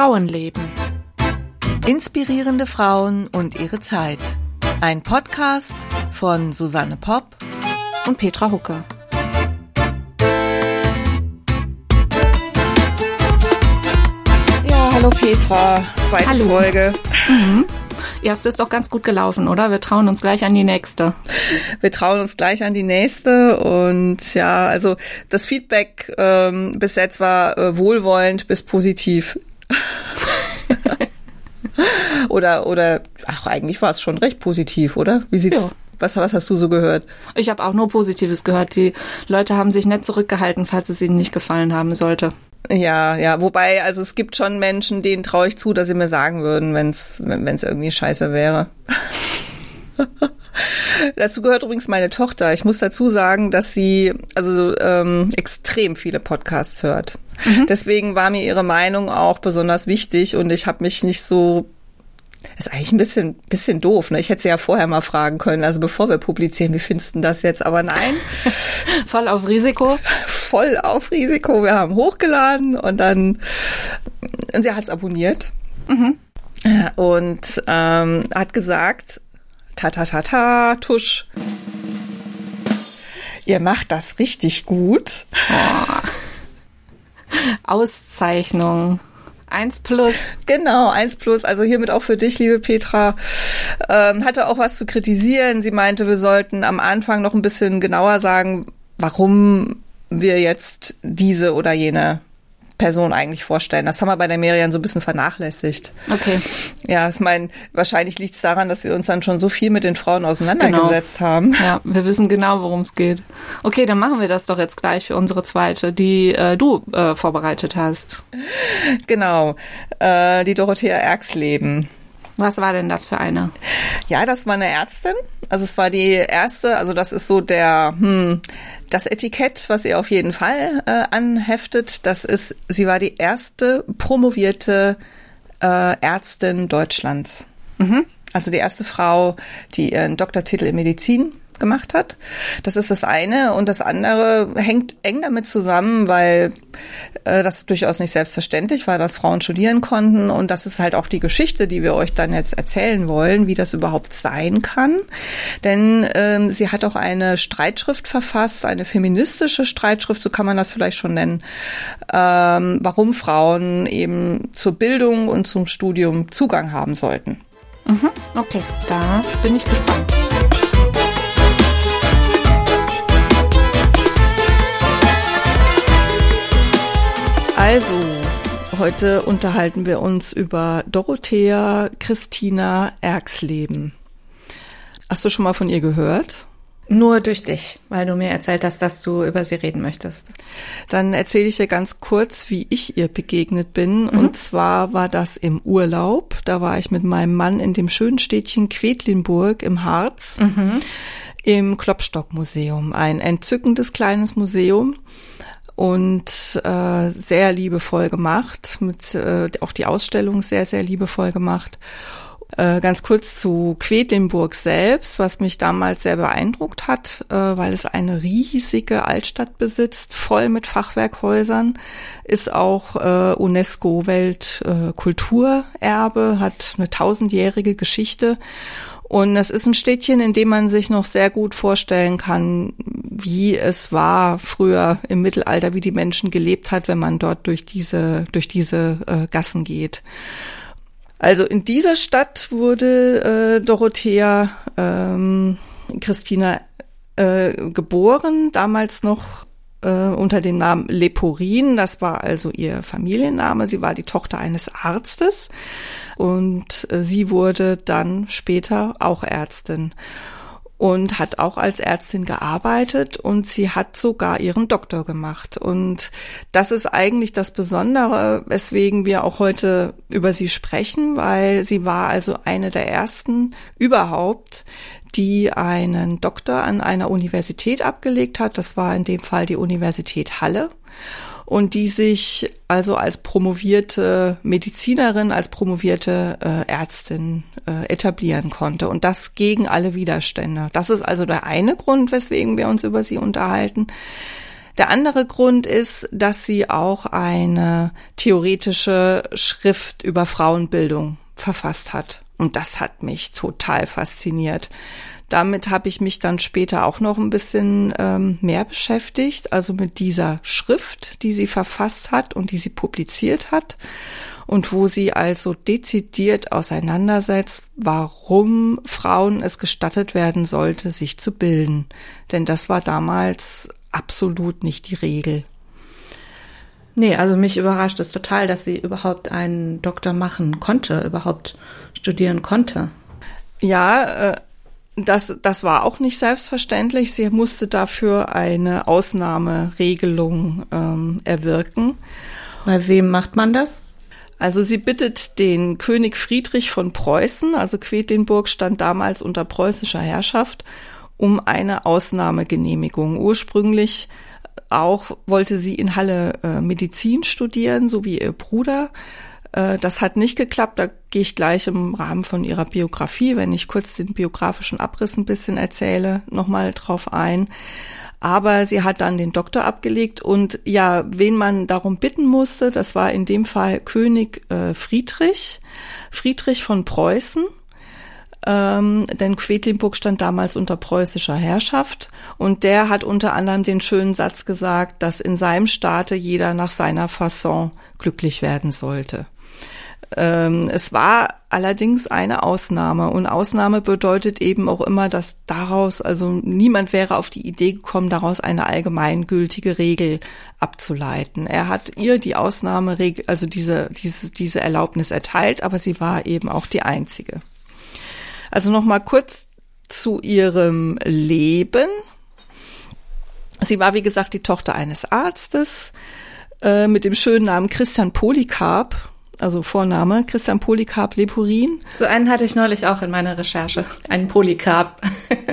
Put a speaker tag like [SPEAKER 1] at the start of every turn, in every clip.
[SPEAKER 1] Frauenleben.
[SPEAKER 2] Inspirierende Frauen und ihre Zeit. Ein Podcast von Susanne Popp
[SPEAKER 1] und Petra Hucke.
[SPEAKER 2] Ja, hallo Petra, zweite hallo. Folge.
[SPEAKER 1] Mhm. Erste ist doch ganz gut gelaufen, oder? Wir trauen uns gleich an die nächste.
[SPEAKER 2] Wir trauen uns gleich an die nächste und ja, also das Feedback ähm, bis jetzt war äh, wohlwollend bis positiv. oder oder ach eigentlich war es schon recht positiv, oder? Wie sieht's? Ja. Was, was hast du so gehört?
[SPEAKER 1] Ich habe auch nur Positives gehört. Die Leute haben sich nett zurückgehalten, falls es ihnen nicht gefallen haben sollte.
[SPEAKER 2] Ja, ja, wobei, also es gibt schon Menschen, denen traue ich zu, dass sie mir sagen würden, wenn es wenn es irgendwie scheiße wäre. dazu gehört übrigens meine Tochter. Ich muss dazu sagen, dass sie also ähm, extrem viele Podcasts hört. Mhm. Deswegen war mir ihre Meinung auch besonders wichtig und ich habe mich nicht so ist eigentlich ein bisschen, bisschen doof. Ne? Ich hätte sie ja vorher mal fragen können, also bevor wir publizieren, wie findest du das jetzt? Aber nein.
[SPEAKER 1] Voll auf Risiko?
[SPEAKER 2] Voll auf Risiko. Wir haben hochgeladen und dann, und sie hat es abonniert. Mhm. Und ähm, hat gesagt, ta ta ta ta, tusch. Ihr macht das richtig gut. Oh.
[SPEAKER 1] Auszeichnung. Eins plus.
[SPEAKER 2] Genau, eins plus. Also hiermit auch für dich, liebe Petra. Ähm, hatte auch was zu kritisieren. Sie meinte, wir sollten am Anfang noch ein bisschen genauer sagen, warum wir jetzt diese oder jene Person eigentlich vorstellen. Das haben wir bei der Merian so ein bisschen vernachlässigt.
[SPEAKER 1] Okay.
[SPEAKER 2] Ja, ich meine, wahrscheinlich liegt es daran, dass wir uns dann schon so viel mit den Frauen auseinandergesetzt
[SPEAKER 1] genau.
[SPEAKER 2] haben.
[SPEAKER 1] Ja, wir wissen genau, worum es geht. Okay, dann machen wir das doch jetzt gleich für unsere zweite, die äh, du äh, vorbereitet hast.
[SPEAKER 2] Genau, äh, die Dorothea Erxleben.
[SPEAKER 1] Was war denn das für eine?
[SPEAKER 2] Ja, das war eine Ärztin. Also es war die erste, also das ist so der, hm, das Etikett, was ihr auf jeden Fall äh, anheftet, das ist, sie war die erste promovierte äh, Ärztin Deutschlands. Mhm. Also die erste Frau, die ihren Doktortitel in Medizin gemacht hat. Das ist das eine. Und das andere hängt eng damit zusammen, weil äh, das durchaus nicht selbstverständlich war, dass Frauen studieren konnten. Und das ist halt auch die Geschichte, die wir euch dann jetzt erzählen wollen, wie das überhaupt sein kann. Denn ähm, sie hat auch eine Streitschrift verfasst, eine feministische Streitschrift, so kann man das vielleicht schon nennen, ähm, warum Frauen eben zur Bildung und zum Studium Zugang haben sollten.
[SPEAKER 1] Mhm, okay, da bin ich gespannt.
[SPEAKER 2] Also, heute unterhalten wir uns über Dorothea Christina Erxleben. Hast du schon mal von ihr gehört?
[SPEAKER 1] Nur durch dich, weil du mir erzählt hast, dass du über sie reden möchtest.
[SPEAKER 2] Dann erzähle ich dir ganz kurz, wie ich ihr begegnet bin. Mhm. Und zwar war das im Urlaub. Da war ich mit meinem Mann in dem schönen Städtchen Quedlinburg im Harz. Mhm. Im Klopstock-Museum. Ein entzückendes kleines Museum und äh, sehr liebevoll gemacht, mit äh, auch die Ausstellung sehr, sehr liebevoll gemacht. Äh, ganz kurz zu Quedlinburg selbst, was mich damals sehr beeindruckt hat, äh, weil es eine riesige Altstadt besitzt, voll mit Fachwerkhäusern, ist auch äh, UNESCO Weltkulturerbe, hat eine tausendjährige Geschichte und es ist ein Städtchen, in dem man sich noch sehr gut vorstellen kann, wie es war früher im Mittelalter, wie die Menschen gelebt hat, wenn man dort durch diese, durch diese äh, Gassen geht. Also in dieser Stadt wurde äh, Dorothea ähm, Christina äh, geboren, damals noch äh, unter dem Namen Leporin. Das war also ihr Familienname. Sie war die Tochter eines Arztes und äh, sie wurde dann später auch Ärztin und hat auch als Ärztin gearbeitet und sie hat sogar ihren Doktor gemacht. Und das ist eigentlich das Besondere, weswegen wir auch heute über sie sprechen, weil sie war also eine der ersten überhaupt, die einen Doktor an einer Universität abgelegt hat. Das war in dem Fall die Universität Halle und die sich also als promovierte Medizinerin, als promovierte äh, Ärztin äh, etablieren konnte und das gegen alle Widerstände. Das ist also der eine Grund, weswegen wir uns über sie unterhalten. Der andere Grund ist, dass sie auch eine theoretische Schrift über Frauenbildung verfasst hat. Und das hat mich total fasziniert. Damit habe ich mich dann später auch noch ein bisschen ähm, mehr beschäftigt, also mit dieser Schrift, die sie verfasst hat und die sie publiziert hat und wo sie also dezidiert auseinandersetzt, warum Frauen es gestattet werden sollte, sich zu bilden. Denn das war damals absolut nicht die Regel.
[SPEAKER 1] Nee, also mich überrascht es total, dass sie überhaupt einen Doktor machen konnte, überhaupt studieren konnte.
[SPEAKER 2] Ja, äh, das, das war auch nicht selbstverständlich. Sie musste dafür eine Ausnahmeregelung ähm, erwirken.
[SPEAKER 1] Bei wem macht man das?
[SPEAKER 2] Also sie bittet den König Friedrich von Preußen, also Quedlinburg stand damals unter preußischer Herrschaft, um eine Ausnahmegenehmigung. Ursprünglich auch wollte sie in Halle äh, Medizin studieren, so wie ihr Bruder. Äh, das hat nicht geklappt. Da gehe ich gleich im Rahmen von ihrer Biografie, wenn ich kurz den biografischen Abriss ein bisschen erzähle, nochmal drauf ein. Aber sie hat dann den Doktor abgelegt und ja, wen man darum bitten musste, das war in dem Fall König äh, Friedrich, Friedrich von Preußen. Ähm, denn Quedlinburg stand damals unter preußischer Herrschaft und der hat unter anderem den schönen Satz gesagt, dass in seinem Staate jeder nach seiner Fasson glücklich werden sollte. Ähm, es war allerdings eine Ausnahme und Ausnahme bedeutet eben auch immer, dass daraus, also niemand wäre auf die Idee gekommen, daraus eine allgemeingültige Regel abzuleiten. Er hat ihr die Ausnahmeregel, also diese, diese, diese Erlaubnis erteilt, aber sie war eben auch die einzige. Also nochmal kurz zu ihrem Leben. Sie war, wie gesagt, die Tochter eines Arztes äh, mit dem schönen Namen Christian Polycarp also Vorname, Christian Polycarp Lepurin.
[SPEAKER 1] So einen hatte ich neulich auch in meiner Recherche, einen Polycarp.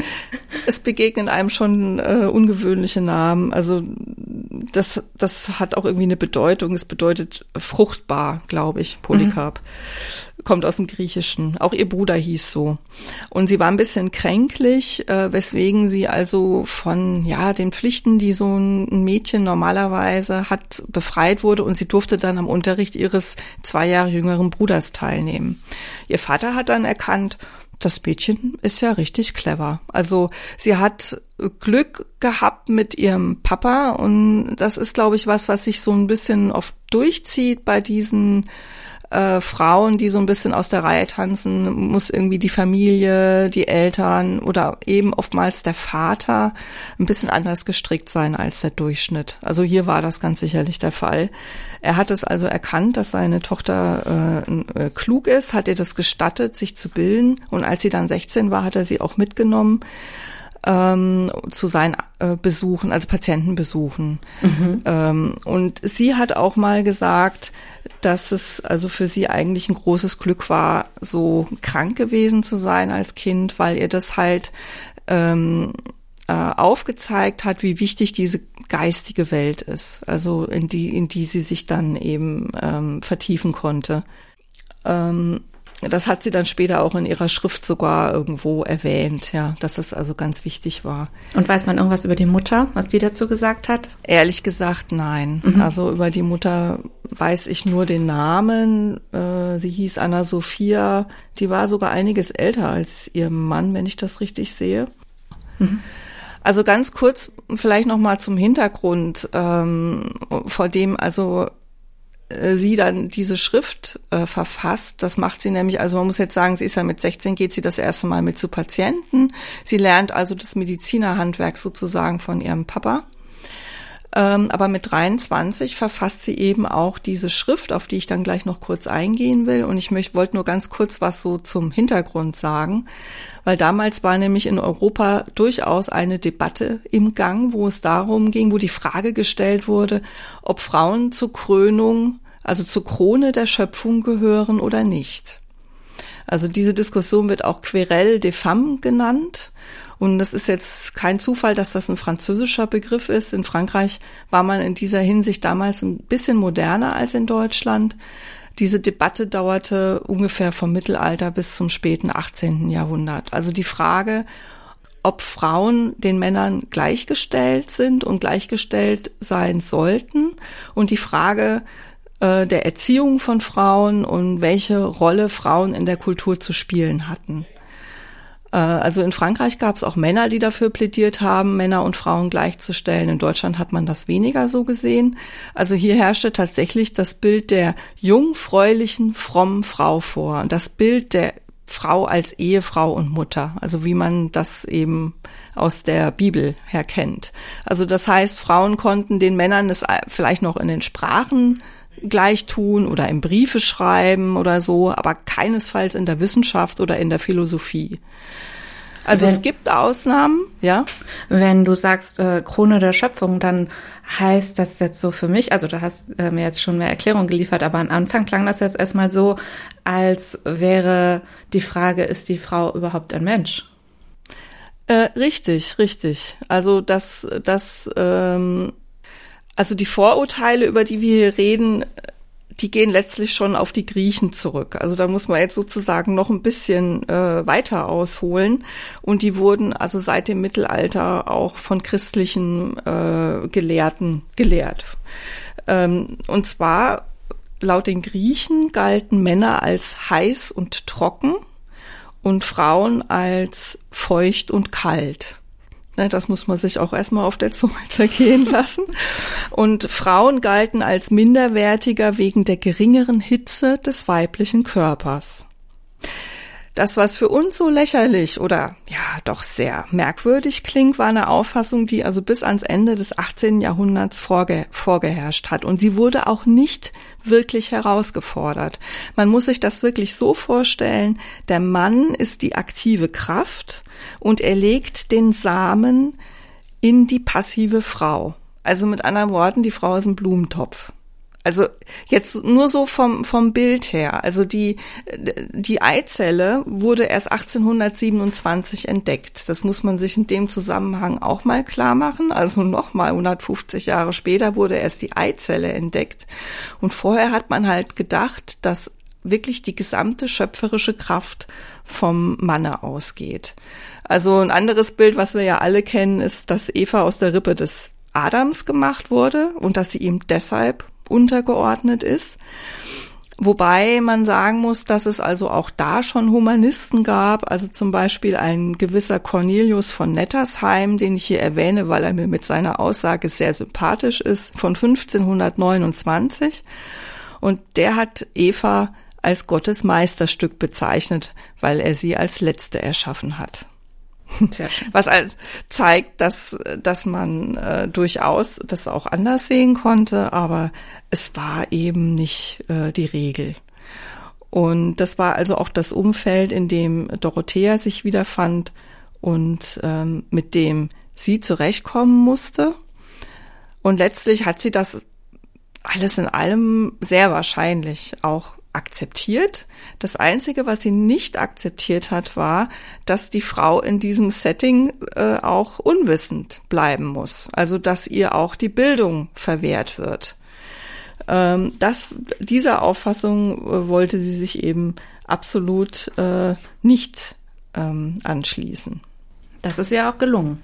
[SPEAKER 2] es begegnen einem schon äh, ungewöhnliche Namen. Also das, das hat auch irgendwie eine Bedeutung. Es bedeutet fruchtbar, glaube ich, Polycarp. Mhm kommt aus dem Griechischen. Auch ihr Bruder hieß so. Und sie war ein bisschen kränklich, äh, weswegen sie also von ja den Pflichten, die so ein Mädchen normalerweise hat, befreit wurde und sie durfte dann am Unterricht ihres zwei Jahre jüngeren Bruders teilnehmen. Ihr Vater hat dann erkannt, das Mädchen ist ja richtig clever. Also sie hat Glück gehabt mit ihrem Papa und das ist, glaube ich, was, was sich so ein bisschen oft durchzieht bei diesen äh, Frauen, die so ein bisschen aus der Reihe tanzen, muss irgendwie die Familie, die Eltern oder eben oftmals der Vater ein bisschen anders gestrickt sein als der Durchschnitt. Also hier war das ganz sicherlich der Fall. Er hat es also erkannt, dass seine Tochter äh, äh klug ist, hat ihr das gestattet, sich zu bilden und als sie dann 16 war, hat er sie auch mitgenommen ähm, zu seinen äh, Besuchen, also Patientenbesuchen. Mhm. Ähm, und sie hat auch mal gesagt, dass es also für sie eigentlich ein großes Glück war, so krank gewesen zu sein als Kind, weil ihr das halt ähm, äh, aufgezeigt hat, wie wichtig diese geistige Welt ist, also in die, in die sie sich dann eben ähm, vertiefen konnte. Ähm, das hat sie dann später auch in ihrer Schrift sogar irgendwo erwähnt, ja, dass es also ganz wichtig war.
[SPEAKER 1] Und weiß man irgendwas über die Mutter, was die dazu gesagt hat?
[SPEAKER 2] Ehrlich gesagt, nein. Mhm. Also über die Mutter weiß ich nur den Namen. Äh, sie hieß Anna Sophia. Die war sogar einiges älter als ihr Mann, wenn ich das richtig sehe. Mhm. Also ganz kurz vielleicht noch mal zum Hintergrund, ähm, vor dem also sie dann diese Schrift äh, verfasst. Das macht sie nämlich, also man muss jetzt sagen, sie ist ja mit 16, geht sie das erste Mal mit zu Patienten. Sie lernt also das Medizinerhandwerk sozusagen von ihrem Papa. Ähm, aber mit 23 verfasst sie eben auch diese Schrift, auf die ich dann gleich noch kurz eingehen will. Und ich möchte, wollte nur ganz kurz was so zum Hintergrund sagen, weil damals war nämlich in Europa durchaus eine Debatte im Gang, wo es darum ging, wo die Frage gestellt wurde, ob Frauen zur Krönung, also zur Krone der Schöpfung gehören oder nicht. Also diese Diskussion wird auch Querelle des Femmes genannt. Und das ist jetzt kein Zufall, dass das ein französischer Begriff ist. In Frankreich war man in dieser Hinsicht damals ein bisschen moderner als in Deutschland. Diese Debatte dauerte ungefähr vom Mittelalter bis zum späten 18. Jahrhundert. Also die Frage, ob Frauen den Männern gleichgestellt sind und gleichgestellt sein sollten und die Frage äh, der Erziehung von Frauen und welche Rolle Frauen in der Kultur zu spielen hatten. Äh, also in Frankreich gab es auch Männer, die dafür plädiert haben, Männer und Frauen gleichzustellen. In Deutschland hat man das weniger so gesehen. Also hier herrschte tatsächlich das Bild der jungfräulichen, frommen Frau vor. Das Bild der Frau als Ehefrau und Mutter, also wie man das eben aus der Bibel her kennt. Also das heißt, Frauen konnten den Männern es vielleicht noch in den Sprachen gleich tun oder im Briefe schreiben oder so, aber keinesfalls in der Wissenschaft oder in der Philosophie. Also Wenn, es gibt Ausnahmen, ja.
[SPEAKER 1] Wenn du sagst äh, Krone der Schöpfung, dann heißt das jetzt so für mich, also du hast äh, mir jetzt schon mehr Erklärung geliefert, aber am Anfang klang das jetzt erstmal so, als wäre die Frage, ist die Frau überhaupt ein Mensch?
[SPEAKER 2] Äh, richtig, richtig. Also das, das ähm, also die Vorurteile, über die wir hier reden, die gehen letztlich schon auf die Griechen zurück. Also da muss man jetzt sozusagen noch ein bisschen äh, weiter ausholen. Und die wurden also seit dem Mittelalter auch von christlichen äh, Gelehrten gelehrt. Ähm, und zwar laut den Griechen galten Männer als heiß und trocken und Frauen als feucht und kalt. Ne, das muss man sich auch erstmal auf der Zunge zergehen lassen. Und Frauen galten als minderwertiger wegen der geringeren Hitze des weiblichen Körpers. Das, was für uns so lächerlich oder ja doch sehr merkwürdig klingt, war eine Auffassung, die also bis ans Ende des 18. Jahrhunderts vorge vorgeherrscht hat. Und sie wurde auch nicht wirklich herausgefordert. Man muss sich das wirklich so vorstellen, der Mann ist die aktive Kraft und er legt den Samen in die passive Frau. Also mit anderen Worten, die Frau ist ein Blumentopf. Also jetzt nur so vom, vom Bild her. Also die, die Eizelle wurde erst 1827 entdeckt. Das muss man sich in dem Zusammenhang auch mal klar machen. Also nochmal 150 Jahre später wurde erst die Eizelle entdeckt. Und vorher hat man halt gedacht, dass wirklich die gesamte schöpferische Kraft vom Manne ausgeht. Also ein anderes Bild, was wir ja alle kennen, ist, dass Eva aus der Rippe des Adams gemacht wurde und dass sie ihm deshalb untergeordnet ist. Wobei man sagen muss, dass es also auch da schon Humanisten gab, also zum Beispiel ein gewisser Cornelius von Nettersheim, den ich hier erwähne, weil er mir mit seiner Aussage sehr sympathisch ist, von 1529. Und der hat Eva als Gottes Meisterstück bezeichnet, weil er sie als letzte erschaffen hat. Was als zeigt, dass, dass man äh, durchaus das auch anders sehen konnte, aber es war eben nicht äh, die Regel. Und das war also auch das Umfeld, in dem Dorothea sich wiederfand und ähm, mit dem sie zurechtkommen musste. Und letztlich hat sie das alles in allem sehr wahrscheinlich auch akzeptiert. Das Einzige, was sie nicht akzeptiert hat, war, dass die Frau in diesem Setting äh, auch unwissend bleiben muss. Also dass ihr auch die Bildung verwehrt wird. Ähm, das, dieser Auffassung äh, wollte sie sich eben absolut äh, nicht ähm, anschließen.
[SPEAKER 1] Das ist ja auch gelungen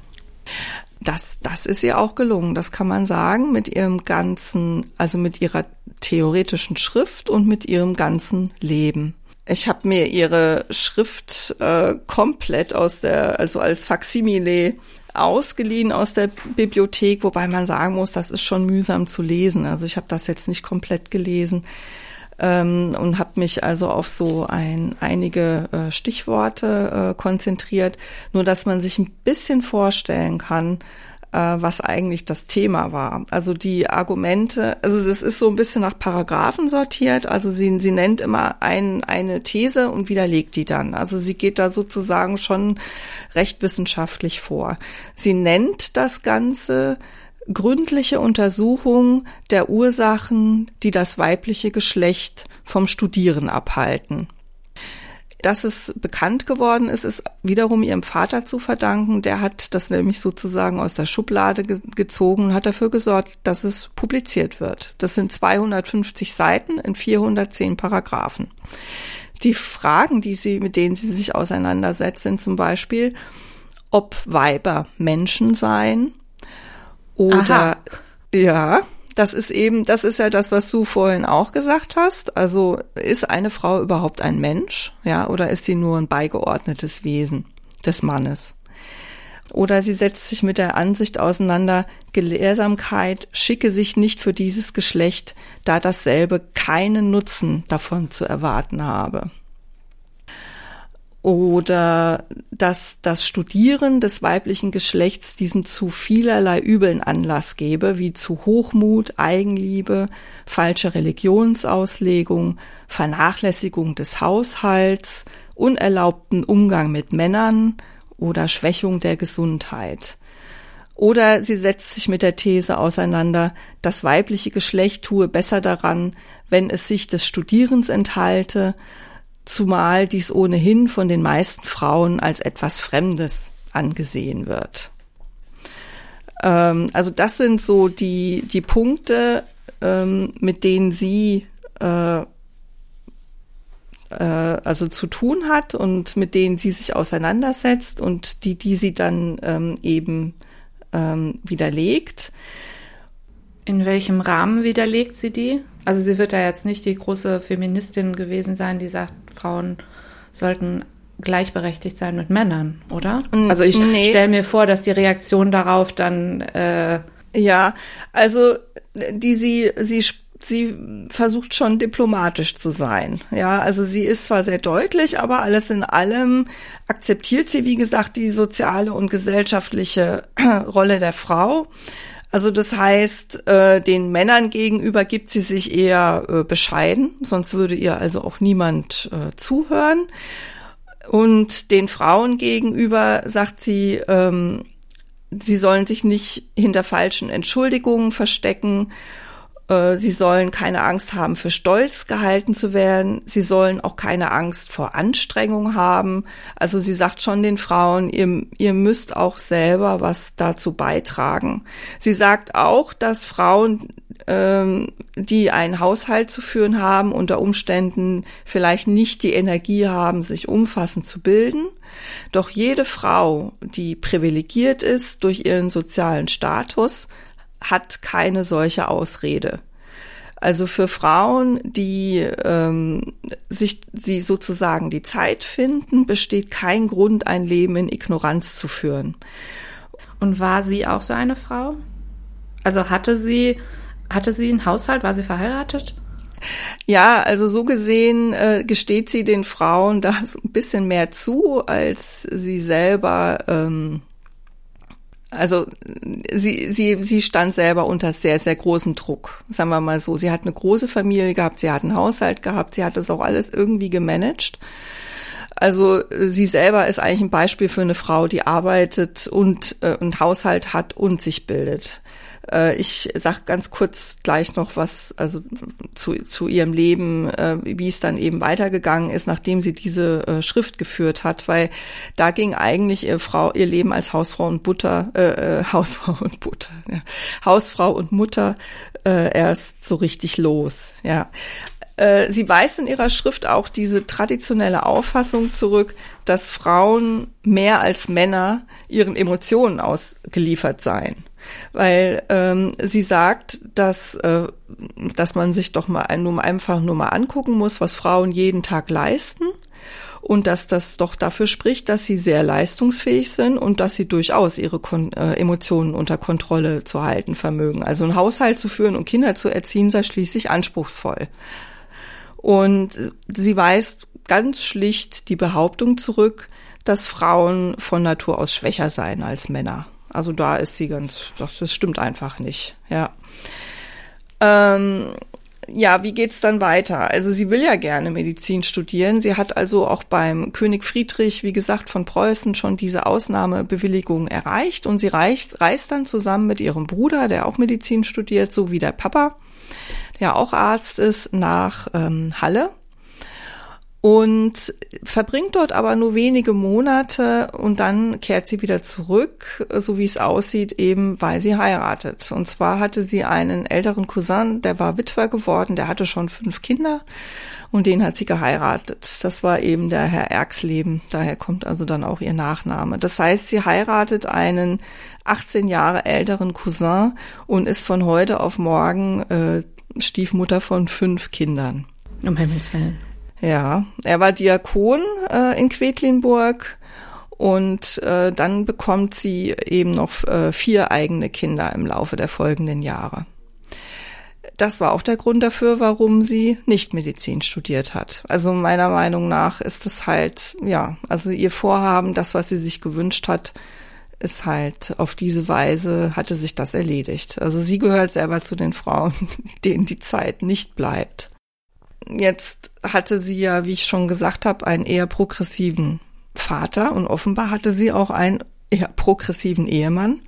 [SPEAKER 2] das, das ist ihr auch gelungen, das kann man sagen, mit ihrem ganzen, also mit ihrer theoretischen Schrift und mit ihrem ganzen Leben. Ich habe mir ihre Schrift äh, komplett aus der, also als Faksimile ausgeliehen aus der Bibliothek, wobei man sagen muss, das ist schon mühsam zu lesen. Also ich habe das jetzt nicht komplett gelesen ähm, und habe mich also auf so ein, einige äh, Stichworte äh, konzentriert, nur dass man sich ein bisschen vorstellen kann, äh, was eigentlich das Thema war. Also die Argumente, also es ist so ein bisschen nach Paragraphen sortiert, also sie, sie nennt immer ein, eine These und widerlegt die dann. Also sie geht da sozusagen schon recht wissenschaftlich vor. Sie nennt das Ganze gründliche Untersuchung der Ursachen, die das weibliche Geschlecht vom Studieren abhalten. Dass es bekannt geworden ist, ist wiederum ihrem Vater zu verdanken. Der hat das nämlich sozusagen aus der Schublade ge gezogen und hat dafür gesorgt, dass es publiziert wird. Das sind 250 Seiten in 410 Paragraphen. Die Fragen, die sie, mit denen sie sich auseinandersetzt, sind zum Beispiel, ob Weiber Menschen seien oder Aha. ja, das ist eben, das ist ja das, was du vorhin auch gesagt hast. Also ist eine Frau überhaupt ein Mensch, ja, oder ist sie nur ein beigeordnetes Wesen des Mannes? Oder sie setzt sich mit der Ansicht auseinander, Gelehrsamkeit schicke sich nicht für dieses Geschlecht, da dasselbe keinen Nutzen davon zu erwarten habe oder dass das Studieren des weiblichen Geschlechts diesen zu vielerlei Übeln Anlass gebe, wie zu Hochmut, Eigenliebe, falsche Religionsauslegung, Vernachlässigung des Haushalts, unerlaubten Umgang mit Männern oder Schwächung der Gesundheit. Oder sie setzt sich mit der These auseinander, das weibliche Geschlecht tue besser daran, wenn es sich des Studierens enthalte, zumal dies ohnehin von den meisten Frauen als etwas Fremdes angesehen wird. Ähm, also das sind so die, die Punkte, ähm, mit denen sie äh, äh, also zu tun hat und mit denen sie sich auseinandersetzt und die, die sie dann ähm, eben ähm, widerlegt.
[SPEAKER 1] In welchem Rahmen widerlegt sie die? Also sie wird ja jetzt nicht die große Feministin gewesen sein, die sagt, Frauen sollten gleichberechtigt sein mit Männern, oder? Also ich nee. stelle mir vor, dass die Reaktion darauf dann äh
[SPEAKER 2] ja, also die sie sie sie versucht schon diplomatisch zu sein. Ja, also sie ist zwar sehr deutlich, aber alles in allem akzeptiert sie, wie gesagt, die soziale und gesellschaftliche Rolle der Frau. Also das heißt, äh, den Männern gegenüber gibt sie sich eher äh, bescheiden, sonst würde ihr also auch niemand äh, zuhören. Und den Frauen gegenüber sagt sie, ähm, sie sollen sich nicht hinter falschen Entschuldigungen verstecken äh, sie sollen keine Angst haben, für stolz gehalten zu werden. Sie sollen auch keine Angst vor Anstrengung haben. Also sie sagt schon den Frauen, ihr, ihr müsst auch selber was dazu beitragen. Sie sagt auch, dass Frauen, ähm, die einen Haushalt zu führen haben, unter Umständen vielleicht nicht die Energie haben, sich umfassend zu bilden. Doch jede Frau, die privilegiert ist durch ihren sozialen Status, hat keine solche Ausrede. Also für Frauen, die ähm, sich sie sozusagen die Zeit finden, besteht kein Grund, ein Leben in Ignoranz zu führen.
[SPEAKER 1] Und war sie auch so eine Frau? Also hatte sie hatte sie einen Haushalt? War sie verheiratet?
[SPEAKER 2] Ja, also so gesehen äh, gesteht sie den Frauen das ein bisschen mehr zu, als sie selber ähm, also sie, sie, sie stand selber unter sehr, sehr großem Druck, sagen wir mal so. Sie hat eine große Familie gehabt, sie hat einen Haushalt gehabt, sie hat das auch alles irgendwie gemanagt. Also sie selber ist eigentlich ein Beispiel für eine Frau, die arbeitet und äh, einen Haushalt hat und sich bildet. Äh, ich sag ganz kurz gleich noch was also zu, zu ihrem Leben, äh, wie es dann eben weitergegangen ist, nachdem sie diese äh, Schrift geführt hat, weil da ging eigentlich ihr Frau ihr Leben als Hausfrau und Butter äh, äh Hausfrau und Butter ja, Hausfrau und Mutter äh, erst so richtig los. Ja, Sie weist in ihrer Schrift auch diese traditionelle Auffassung zurück, dass Frauen mehr als Männer ihren Emotionen ausgeliefert seien weil ähm, sie sagt, dass, äh, dass man sich doch mal nur einfach nur mal angucken muss, was Frauen jeden Tag leisten und dass das doch dafür spricht, dass sie sehr leistungsfähig sind und dass sie durchaus ihre Kon äh, Emotionen unter Kontrolle zu halten vermögen. Also einen Haushalt zu führen und Kinder zu erziehen sei schließlich anspruchsvoll. Und sie weist ganz schlicht die Behauptung zurück, dass Frauen von Natur aus schwächer seien als Männer. Also da ist sie ganz, das stimmt einfach nicht, ja. Ähm, ja, wie geht's dann weiter? Also sie will ja gerne Medizin studieren. Sie hat also auch beim König Friedrich, wie gesagt, von Preußen schon diese Ausnahmebewilligung erreicht und sie reist, reist dann zusammen mit ihrem Bruder, der auch Medizin studiert, so wie der Papa, der auch Arzt ist, nach ähm, Halle und verbringt dort aber nur wenige Monate und dann kehrt sie wieder zurück, so wie es aussieht, eben weil sie heiratet. Und zwar hatte sie einen älteren Cousin, der war Witwer geworden, der hatte schon fünf Kinder und den hat sie geheiratet. Das war eben der Herr Erxleben, daher kommt also dann auch ihr Nachname. Das heißt, sie heiratet einen 18 Jahre älteren Cousin und ist von heute auf morgen äh, Stiefmutter von fünf Kindern.
[SPEAKER 1] Um Himmels Willen.
[SPEAKER 2] Ja, er war Diakon äh, in Quedlinburg und äh, dann bekommt sie eben noch äh, vier eigene Kinder im Laufe der folgenden Jahre. Das war auch der Grund dafür, warum sie nicht Medizin studiert hat. Also meiner Meinung nach ist es halt, ja, also ihr Vorhaben, das, was sie sich gewünscht hat, ist halt auf diese Weise hatte sich das erledigt. Also sie gehört selber zu den Frauen, denen die Zeit nicht bleibt. Jetzt hatte sie ja, wie ich schon gesagt habe, einen eher progressiven Vater und offenbar hatte sie auch einen eher progressiven Ehemann.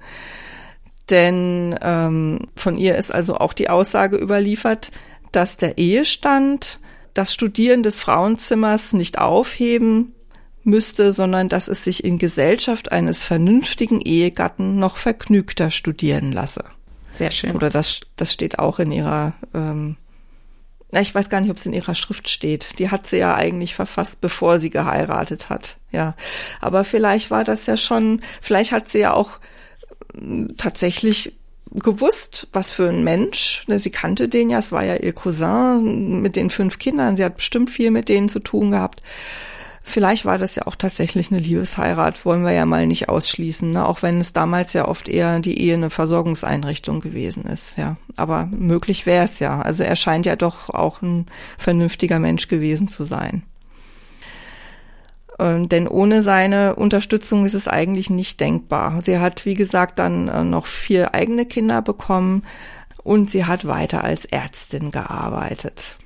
[SPEAKER 2] Denn ähm, von ihr ist also auch die Aussage überliefert, dass der Ehestand das Studieren des Frauenzimmers nicht aufheben müsste, sondern dass es sich in Gesellschaft eines vernünftigen Ehegatten noch vergnügter studieren lasse.
[SPEAKER 1] Sehr schön.
[SPEAKER 2] Oder das, das steht auch in ihrer ähm, na, ich weiß gar nicht, ob es in ihrer Schrift steht. Die hat sie ja eigentlich verfasst, bevor sie geheiratet hat. Ja. Aber vielleicht war das ja schon, vielleicht hat sie ja auch hm, tatsächlich gewusst, was für ein Mensch. Ne, sie kannte den ja, es war ja ihr Cousin mit den fünf Kindern. Sie hat bestimmt viel mit denen zu tun gehabt. Vielleicht war das ja auch tatsächlich eine Liebesheirat, wollen wir ja mal nicht ausschließen, ne? auch wenn es damals ja oft eher die Ehe eine Versorgungseinrichtung gewesen ist, ja. Aber möglich wäre es ja. Also er scheint ja doch auch ein vernünftiger Mensch gewesen zu sein. Ähm, denn ohne seine Unterstützung ist es eigentlich nicht denkbar. Sie hat, wie gesagt, dann äh, noch vier eigene Kinder bekommen und sie hat weiter als Ärztin gearbeitet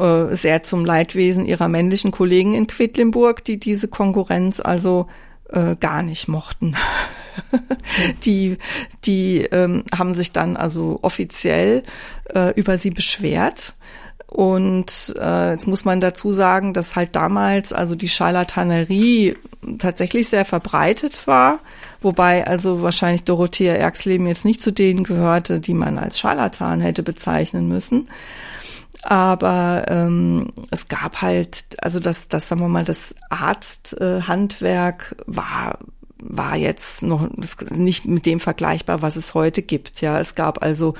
[SPEAKER 2] äh, sehr zum Leidwesen ihrer männlichen Kollegen in Quedlinburg, die diese Konkurrenz also äh, gar nicht mochten. die die ähm, haben sich dann also offiziell äh, über sie beschwert. Und äh, jetzt muss man dazu sagen, dass halt damals also die Scharlatanerie tatsächlich sehr verbreitet war, wobei also wahrscheinlich Dorothea Erxleben jetzt nicht zu denen gehörte, die man als Scharlatan hätte bezeichnen müssen. Aber ähm, es gab halt, also das, das sagen wir mal, das Arzthandwerk war war jetzt noch nicht mit dem vergleichbar, was es heute gibt. Ja, es gab also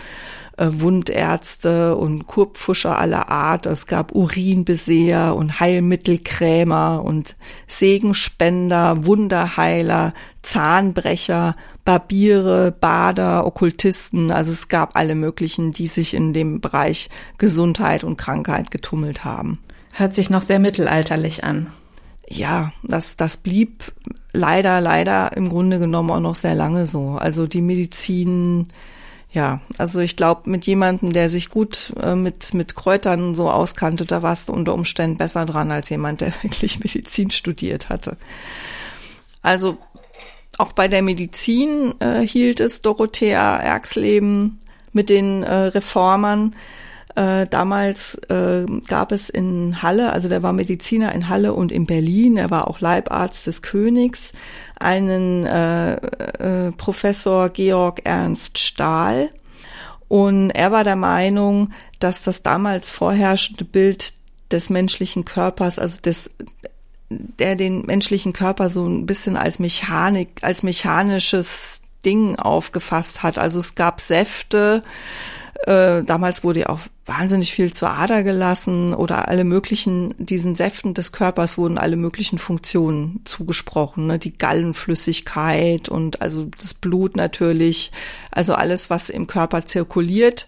[SPEAKER 2] äh, Wundärzte und Kurpfuscher aller Art. Es gab Urinbeseher und Heilmittelkrämer und Segenspender, Wunderheiler, Zahnbrecher, Barbiere, Bader, Okkultisten. Also es gab alle möglichen, die sich in dem Bereich Gesundheit und Krankheit getummelt haben.
[SPEAKER 1] Hört sich noch sehr mittelalterlich an.
[SPEAKER 2] Ja, das, das blieb leider, leider im Grunde genommen auch noch sehr lange so. Also die Medizin, ja, also ich glaube, mit jemandem, der sich gut äh, mit, mit Kräutern so auskannte, da warst du unter Umständen besser dran als jemand, der wirklich Medizin studiert hatte. Also auch bei der Medizin äh, hielt es Dorothea Erxleben mit den äh, Reformern. Äh, damals äh, gab es in Halle, also der war Mediziner in Halle und in Berlin, er war auch Leibarzt des Königs, einen äh, äh, Professor Georg Ernst Stahl. Und er war der Meinung, dass das damals vorherrschende Bild des menschlichen Körpers, also des der den menschlichen Körper so ein bisschen als Mechanik, als mechanisches Ding aufgefasst hat. Also es gab Säfte, äh, damals wurde ja auch wahnsinnig viel zur Ader gelassen oder alle möglichen, diesen Säften des Körpers wurden alle möglichen Funktionen zugesprochen. Ne? Die Gallenflüssigkeit und also das Blut natürlich, also alles, was im Körper zirkuliert,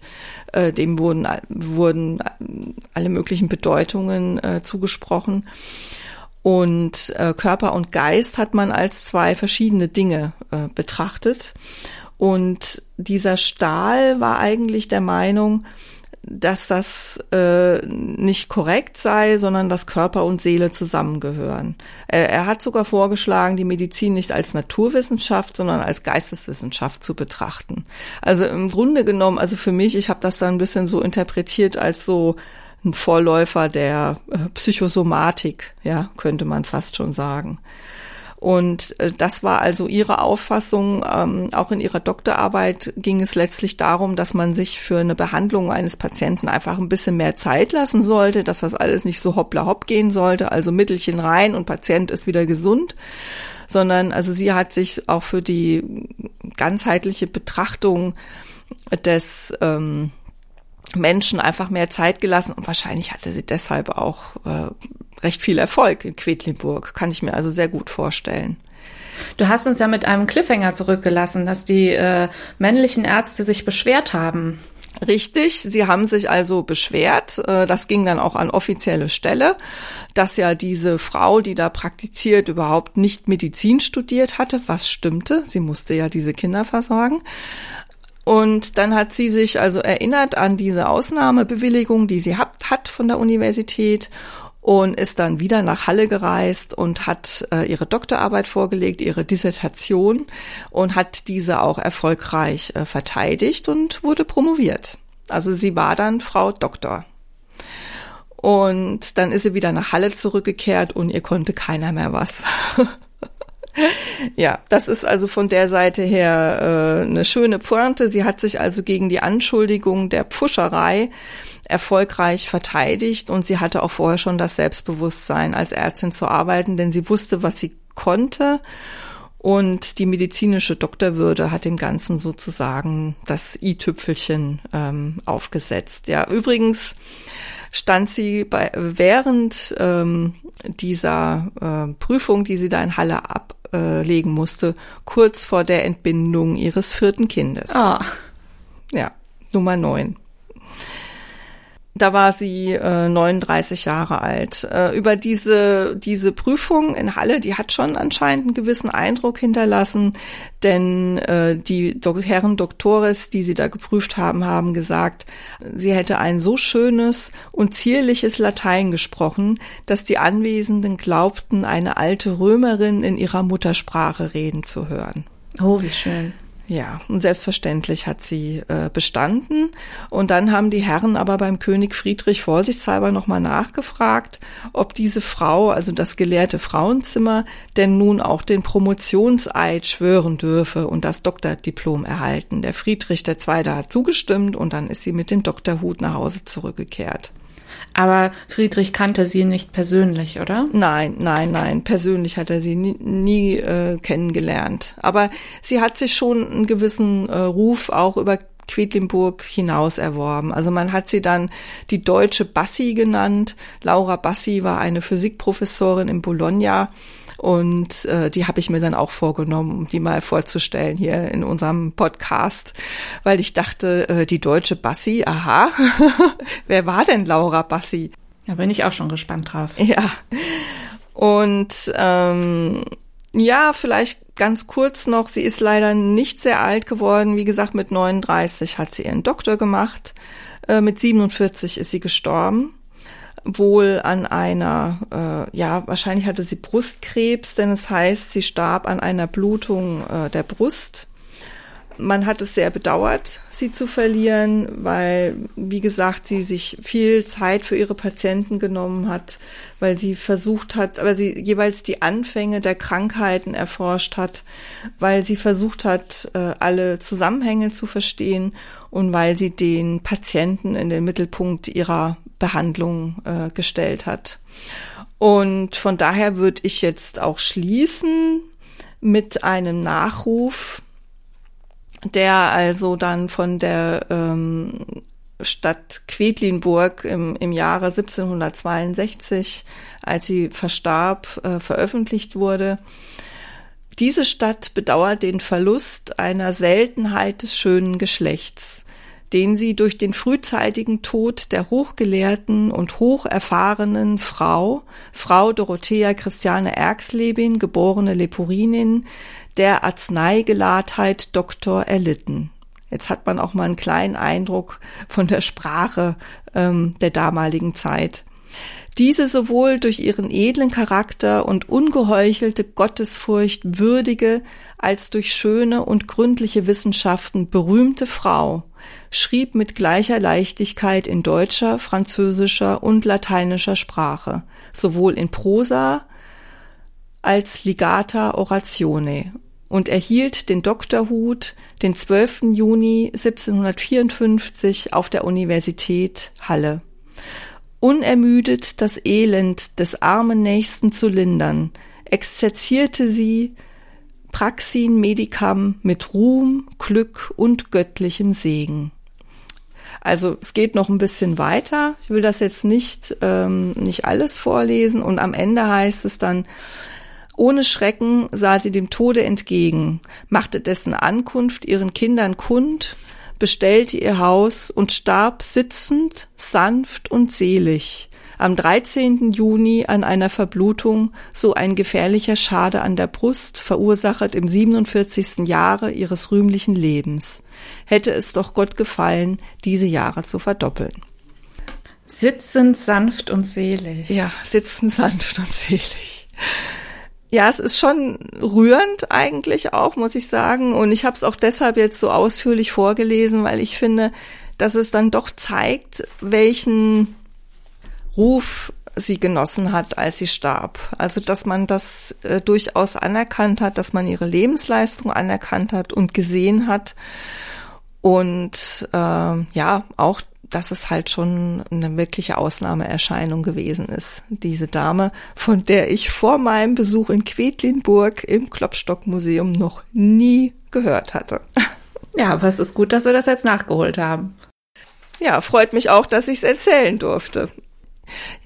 [SPEAKER 2] äh, dem wurden, wurden alle möglichen Bedeutungen äh, zugesprochen. Und äh, Körper und Geist hat man als zwei verschiedene Dinge äh, betrachtet. Und dieser Stahl war eigentlich der Meinung, dass das äh, nicht korrekt sei, sondern dass Körper und Seele zusammengehören. Er, er hat sogar vorgeschlagen, die Medizin nicht als Naturwissenschaft, sondern als Geisteswissenschaft zu betrachten. Also im Grunde genommen, also für mich, ich habe das dann ein bisschen so interpretiert als so ein Vorläufer der äh, Psychosomatik, ja, könnte man fast schon sagen. Und äh, das war also ihre Auffassung. Ähm, auch in ihrer Doktorarbeit ging es letztlich darum, dass man sich für eine Behandlung eines Patienten einfach ein bisschen mehr Zeit lassen sollte, dass das alles nicht so hoppla hopp gehen sollte, also Mittelchen rein und Patient ist wieder gesund, sondern also sie hat sich auch für die ganzheitliche Betrachtung des ähm, Menschen einfach mehr Zeit gelassen und wahrscheinlich hatte sie deshalb auch äh, recht viel Erfolg in Quedlinburg, kann ich mir also sehr gut vorstellen.
[SPEAKER 1] Du hast uns ja mit einem Cliffhanger zurückgelassen, dass die äh, männlichen Ärzte sich beschwert haben.
[SPEAKER 2] Richtig, sie haben sich also beschwert, äh, das ging dann auch an offizielle Stelle, dass ja diese Frau, die da praktiziert, überhaupt nicht Medizin studiert hatte, was stimmte, sie musste ja diese Kinder versorgen. Und dann hat sie sich also erinnert an diese Ausnahmebewilligung, die sie hat, hat von der Universität und ist dann wieder nach Halle gereist und hat äh, ihre Doktorarbeit vorgelegt, ihre Dissertation und hat diese auch erfolgreich äh, verteidigt und wurde promoviert. Also sie war dann Frau Doktor. Und dann ist sie wieder nach Halle zurückgekehrt und ihr konnte keiner mehr was. ja, das ist also von der Seite her äh, eine schöne Pointe. Sie hat sich also gegen die Anschuldigung der Pfuscherei erfolgreich verteidigt und sie hatte auch vorher schon das Selbstbewusstsein, als Ärztin zu arbeiten, denn sie wusste, was sie konnte und die medizinische Doktorwürde hat dem Ganzen sozusagen das i-Tüpfelchen ähm, aufgesetzt. Ja, übrigens stand sie bei, während ähm, dieser äh, Prüfung, die sie da in Halle ablegen musste, kurz vor der Entbindung ihres vierten Kindes.
[SPEAKER 1] Ah.
[SPEAKER 2] Ja, Nummer neun. Da war sie äh, 39 Jahre alt. Äh, über diese, diese Prüfung in Halle, die hat schon anscheinend einen gewissen Eindruck hinterlassen, denn äh, die Do Herren Doktores, die sie da geprüft haben, haben gesagt, sie hätte ein so schönes und zierliches Latein gesprochen, dass die Anwesenden glaubten, eine alte Römerin in ihrer Muttersprache reden zu hören.
[SPEAKER 1] Oh, wie schön.
[SPEAKER 2] Ja, und selbstverständlich hat sie äh, bestanden. Und dann haben die Herren aber beim König Friedrich vorsichtshalber nochmal nachgefragt, ob diese Frau, also das gelehrte Frauenzimmer, denn nun auch den Promotionseid schwören dürfe und das Doktordiplom erhalten. Der Friedrich II. hat zugestimmt und dann ist sie mit dem Doktorhut nach Hause zurückgekehrt.
[SPEAKER 1] Aber Friedrich kannte sie nicht persönlich, oder?
[SPEAKER 2] Nein, nein, nein. Persönlich hat er sie nie, nie äh, kennengelernt. Aber sie hat sich schon einen gewissen äh, Ruf auch über Quedlinburg hinaus erworben. Also man hat sie dann die deutsche Bassi genannt. Laura Bassi war eine Physikprofessorin in Bologna und äh, die habe ich mir dann auch vorgenommen, um die mal vorzustellen hier in unserem Podcast, weil ich dachte, äh, die deutsche Bassi, aha, wer war denn Laura Bassi?
[SPEAKER 1] Da bin ich auch schon gespannt drauf.
[SPEAKER 2] Ja. Und ähm, ja, vielleicht ganz kurz noch, sie ist leider nicht sehr alt geworden. Wie gesagt, mit 39 hat sie ihren Doktor gemacht. Äh, mit 47 ist sie gestorben wohl an einer, äh, ja, wahrscheinlich hatte sie Brustkrebs, denn es heißt, sie starb an einer Blutung äh, der Brust. Man hat es sehr bedauert, sie zu verlieren, weil, wie gesagt, sie sich viel Zeit für ihre Patienten genommen hat, weil sie versucht hat, weil sie jeweils die Anfänge der Krankheiten erforscht hat, weil sie versucht hat, äh, alle Zusammenhänge zu verstehen und weil sie den Patienten in den Mittelpunkt ihrer Behandlung äh, gestellt hat. Und von daher würde ich jetzt auch schließen mit einem Nachruf, der also dann von der ähm, Stadt Quedlinburg im, im Jahre 1762, als sie verstarb, äh, veröffentlicht wurde. Diese Stadt bedauert den Verlust einer Seltenheit des schönen Geschlechts den sie durch den frühzeitigen Tod der hochgelehrten und hocherfahrenen Frau, Frau Dorothea Christiane Erxlebin, geborene Lepurinin, der Arzneigeladheit Doktor erlitten. Jetzt hat man auch mal einen kleinen Eindruck von der Sprache ähm, der damaligen Zeit. Diese sowohl durch ihren edlen Charakter und ungeheuchelte Gottesfurcht würdige, als durch schöne und gründliche Wissenschaften berühmte Frau, schrieb mit gleicher Leichtigkeit in deutscher, französischer und lateinischer Sprache, sowohl in Prosa als Ligata Oratione und erhielt den Doktorhut den 12. Juni 1754 auf der Universität Halle. Unermüdet das Elend des armen Nächsten zu lindern, exerzierte sie Praxin Medicam mit Ruhm, Glück und göttlichem Segen. Also es geht noch ein bisschen weiter. Ich will das jetzt nicht, ähm, nicht alles vorlesen. Und am Ende heißt es dann, ohne Schrecken sah sie dem Tode entgegen, machte dessen Ankunft ihren Kindern kund, bestellte ihr Haus und starb sitzend, sanft und selig, am 13. Juni an einer Verblutung, so ein gefährlicher Schade an der Brust, verursachet im 47. Jahre ihres rühmlichen Lebens. Hätte es doch Gott gefallen, diese Jahre zu verdoppeln.
[SPEAKER 1] Sitzend, sanft und selig.
[SPEAKER 2] Ja, sitzend, sanft und selig ja, es ist schon rührend eigentlich auch, muss ich sagen. Und ich habe es auch deshalb jetzt so ausführlich vorgelesen, weil ich finde, dass es dann doch zeigt, welchen Ruf sie genossen hat, als sie starb. Also, dass man das äh, durchaus anerkannt hat, dass man ihre Lebensleistung anerkannt hat und gesehen hat. Und äh, ja, auch dass es halt schon eine wirkliche Ausnahmeerscheinung gewesen ist. Diese Dame, von der ich vor meinem Besuch in Quedlinburg im Klopstock-Museum noch nie gehört hatte.
[SPEAKER 1] Ja, aber es ist gut, dass wir das jetzt nachgeholt haben.
[SPEAKER 2] Ja, freut mich auch, dass ich es erzählen durfte.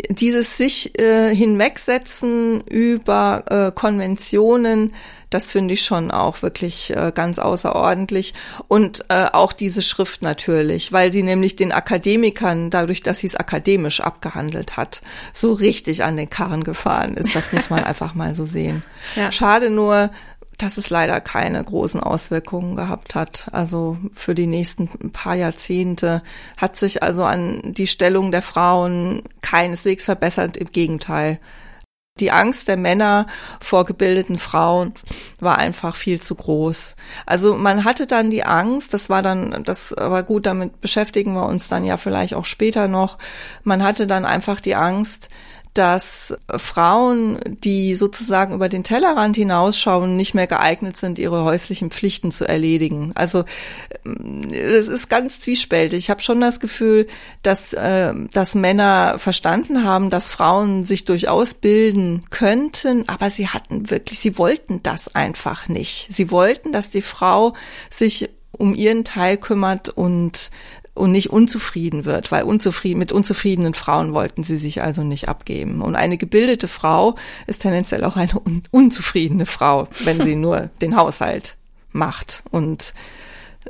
[SPEAKER 2] Dieses sich äh, hinwegsetzen über äh, Konventionen, das finde ich schon auch wirklich äh, ganz außerordentlich. Und äh, auch diese Schrift natürlich, weil sie nämlich den Akademikern, dadurch, dass sie es akademisch abgehandelt hat, so richtig an den Karren gefahren ist. Das muss man einfach mal so sehen. Ja. Schade nur, dass es leider keine großen Auswirkungen gehabt hat. Also für die nächsten paar Jahrzehnte hat sich also an die Stellung der Frauen keineswegs verbessert. Im Gegenteil. Die Angst der Männer vor gebildeten Frauen war einfach viel zu groß. Also man hatte dann die Angst, das war dann, das war gut, damit beschäftigen wir uns dann ja vielleicht auch später noch. Man hatte dann einfach die Angst, dass Frauen, die sozusagen über den Tellerrand hinausschauen, nicht mehr geeignet sind, ihre häuslichen Pflichten zu erledigen. Also es ist ganz zwiespältig. Ich habe schon das Gefühl, dass, äh, dass Männer verstanden haben, dass Frauen sich durchaus bilden könnten, aber sie hatten wirklich, sie wollten das einfach nicht. Sie wollten, dass die Frau sich um ihren Teil kümmert und und nicht unzufrieden wird, weil unzufrieden, mit unzufriedenen Frauen wollten sie sich also nicht abgeben. Und eine gebildete Frau ist tendenziell auch eine un unzufriedene Frau, wenn sie nur den Haushalt macht und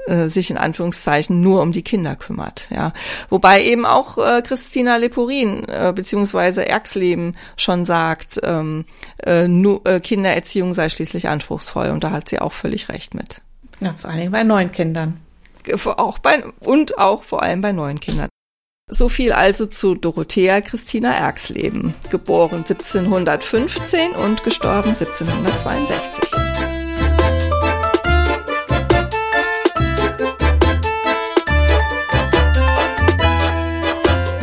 [SPEAKER 2] äh, sich in Anführungszeichen nur um die Kinder kümmert. Ja, wobei eben auch äh, Christina Leporin äh, beziehungsweise Erxleben schon sagt, ähm, äh, nur, äh, Kindererziehung sei schließlich anspruchsvoll und da hat sie auch völlig recht mit.
[SPEAKER 1] Ja, vor allen Dingen bei neun Kindern
[SPEAKER 2] auch bei, und auch vor allem bei neuen Kindern. So viel also zu Dorothea Christina Erxleben, geboren 1715 und gestorben 1762.